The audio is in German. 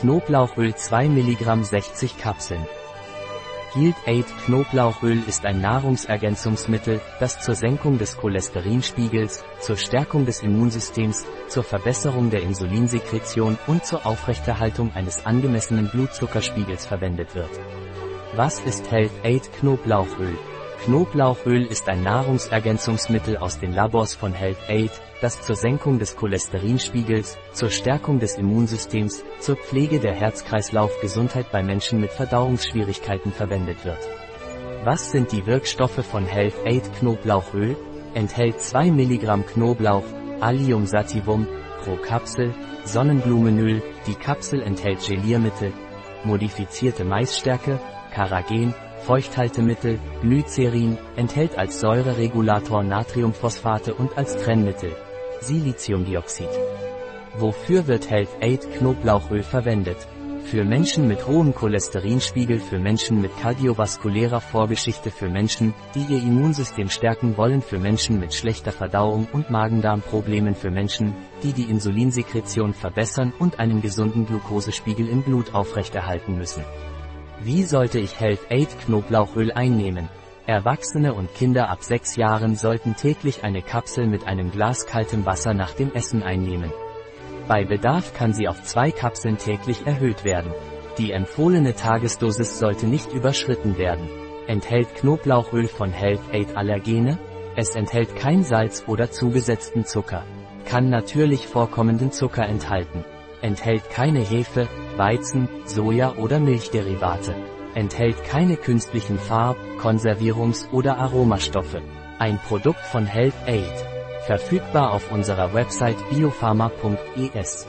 Knoblauchöl 2 mg 60 Kapseln. Healed Aid Knoblauchöl ist ein Nahrungsergänzungsmittel, das zur Senkung des Cholesterinspiegels, zur Stärkung des Immunsystems, zur Verbesserung der Insulinsekretion und zur Aufrechterhaltung eines angemessenen Blutzuckerspiegels verwendet wird. Was ist Health Aid Knoblauchöl? Knoblauchöl ist ein Nahrungsergänzungsmittel aus den Labors von Health Aid, das zur Senkung des Cholesterinspiegels, zur Stärkung des Immunsystems, zur Pflege der Herz-Kreislauf-Gesundheit bei Menschen mit Verdauungsschwierigkeiten verwendet wird. Was sind die Wirkstoffe von Health Aid Knoblauchöl? Enthält 2 mg Knoblauch, Allium sativum, pro Kapsel, Sonnenblumenöl, die Kapsel enthält Geliermittel, modifizierte Maisstärke, Karagen, Feuchthaltemittel, Glycerin, enthält als Säureregulator Natriumphosphate und als Trennmittel Siliziumdioxid. Wofür wird Health Aid Knoblauchöl verwendet? Für Menschen mit hohem Cholesterinspiegel, für Menschen mit kardiovaskulärer Vorgeschichte, für Menschen, die ihr Immunsystem stärken wollen, für Menschen mit schlechter Verdauung und Magendarmproblemen, für Menschen, die die Insulinsekretion verbessern und einen gesunden Glukosespiegel im Blut aufrechterhalten müssen. Wie sollte ich Health Aid Knoblauchöl einnehmen? Erwachsene und Kinder ab 6 Jahren sollten täglich eine Kapsel mit einem Glas kaltem Wasser nach dem Essen einnehmen. Bei Bedarf kann sie auf zwei Kapseln täglich erhöht werden. Die empfohlene Tagesdosis sollte nicht überschritten werden. Enthält Knoblauchöl von Health Aid Allergene? Es enthält kein Salz oder zugesetzten Zucker. Kann natürlich vorkommenden Zucker enthalten. Enthält keine Hefe, Weizen, Soja oder Milchderivate. Enthält keine künstlichen Farb-, Konservierungs- oder Aromastoffe. Ein Produkt von Health Aid. Verfügbar auf unserer Website biopharma.es.